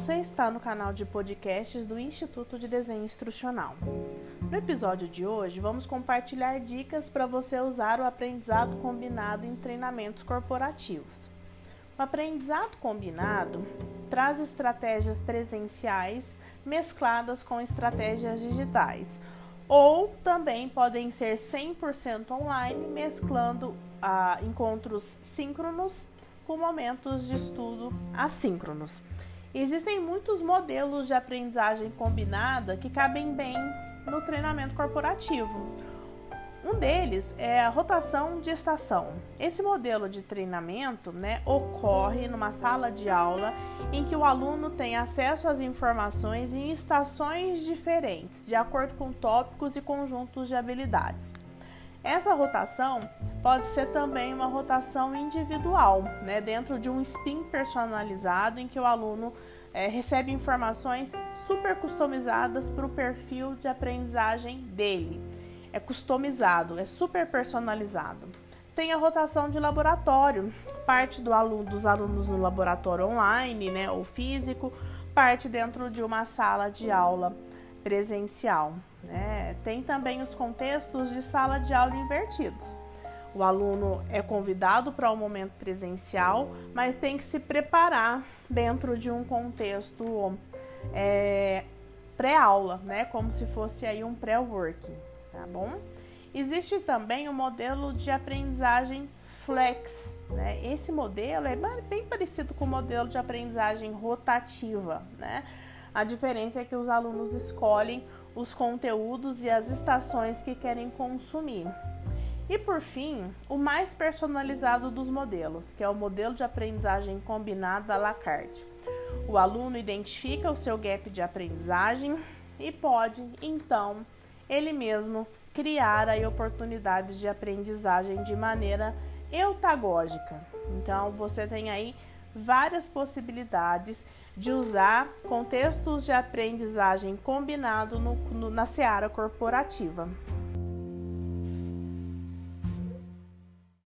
Você está no canal de podcasts do Instituto de Desenho Instrucional. No episódio de hoje, vamos compartilhar dicas para você usar o aprendizado combinado em treinamentos corporativos. O aprendizado combinado traz estratégias presenciais mescladas com estratégias digitais, ou também podem ser 100% online, mesclando ah, encontros síncronos com momentos de estudo assíncronos. Existem muitos modelos de aprendizagem combinada que cabem bem no treinamento corporativo. Um deles é a rotação de estação. Esse modelo de treinamento né, ocorre numa sala de aula em que o aluno tem acesso às informações em estações diferentes, de acordo com tópicos e conjuntos de habilidades. Essa rotação pode ser também uma rotação individual, né, dentro de um spin personalizado em que o aluno é, recebe informações super customizadas para o perfil de aprendizagem dele. É customizado, é super personalizado. Tem a rotação de laboratório, parte do aluno, dos alunos no laboratório online, né, ou físico, parte dentro de uma sala de aula presencial. Né? Tem também os contextos de sala de aula invertidos. O aluno é convidado para o um momento presencial, mas tem que se preparar dentro de um contexto é, pré-aula, né? Como se fosse aí um pré-working, tá bom? Existe também o modelo de aprendizagem flex, né? Esse modelo é bem parecido com o modelo de aprendizagem rotativa, né? A diferença é que os alunos escolhem os conteúdos e as estações que querem consumir. E por fim, o mais personalizado dos modelos, que é o modelo de aprendizagem combinada à la carte. O aluno identifica o seu gap de aprendizagem e pode, então, ele mesmo criar aí oportunidades de aprendizagem de maneira eutagógica. Então, você tem aí várias possibilidades de usar contextos de aprendizagem combinado no, no, na seara corporativa.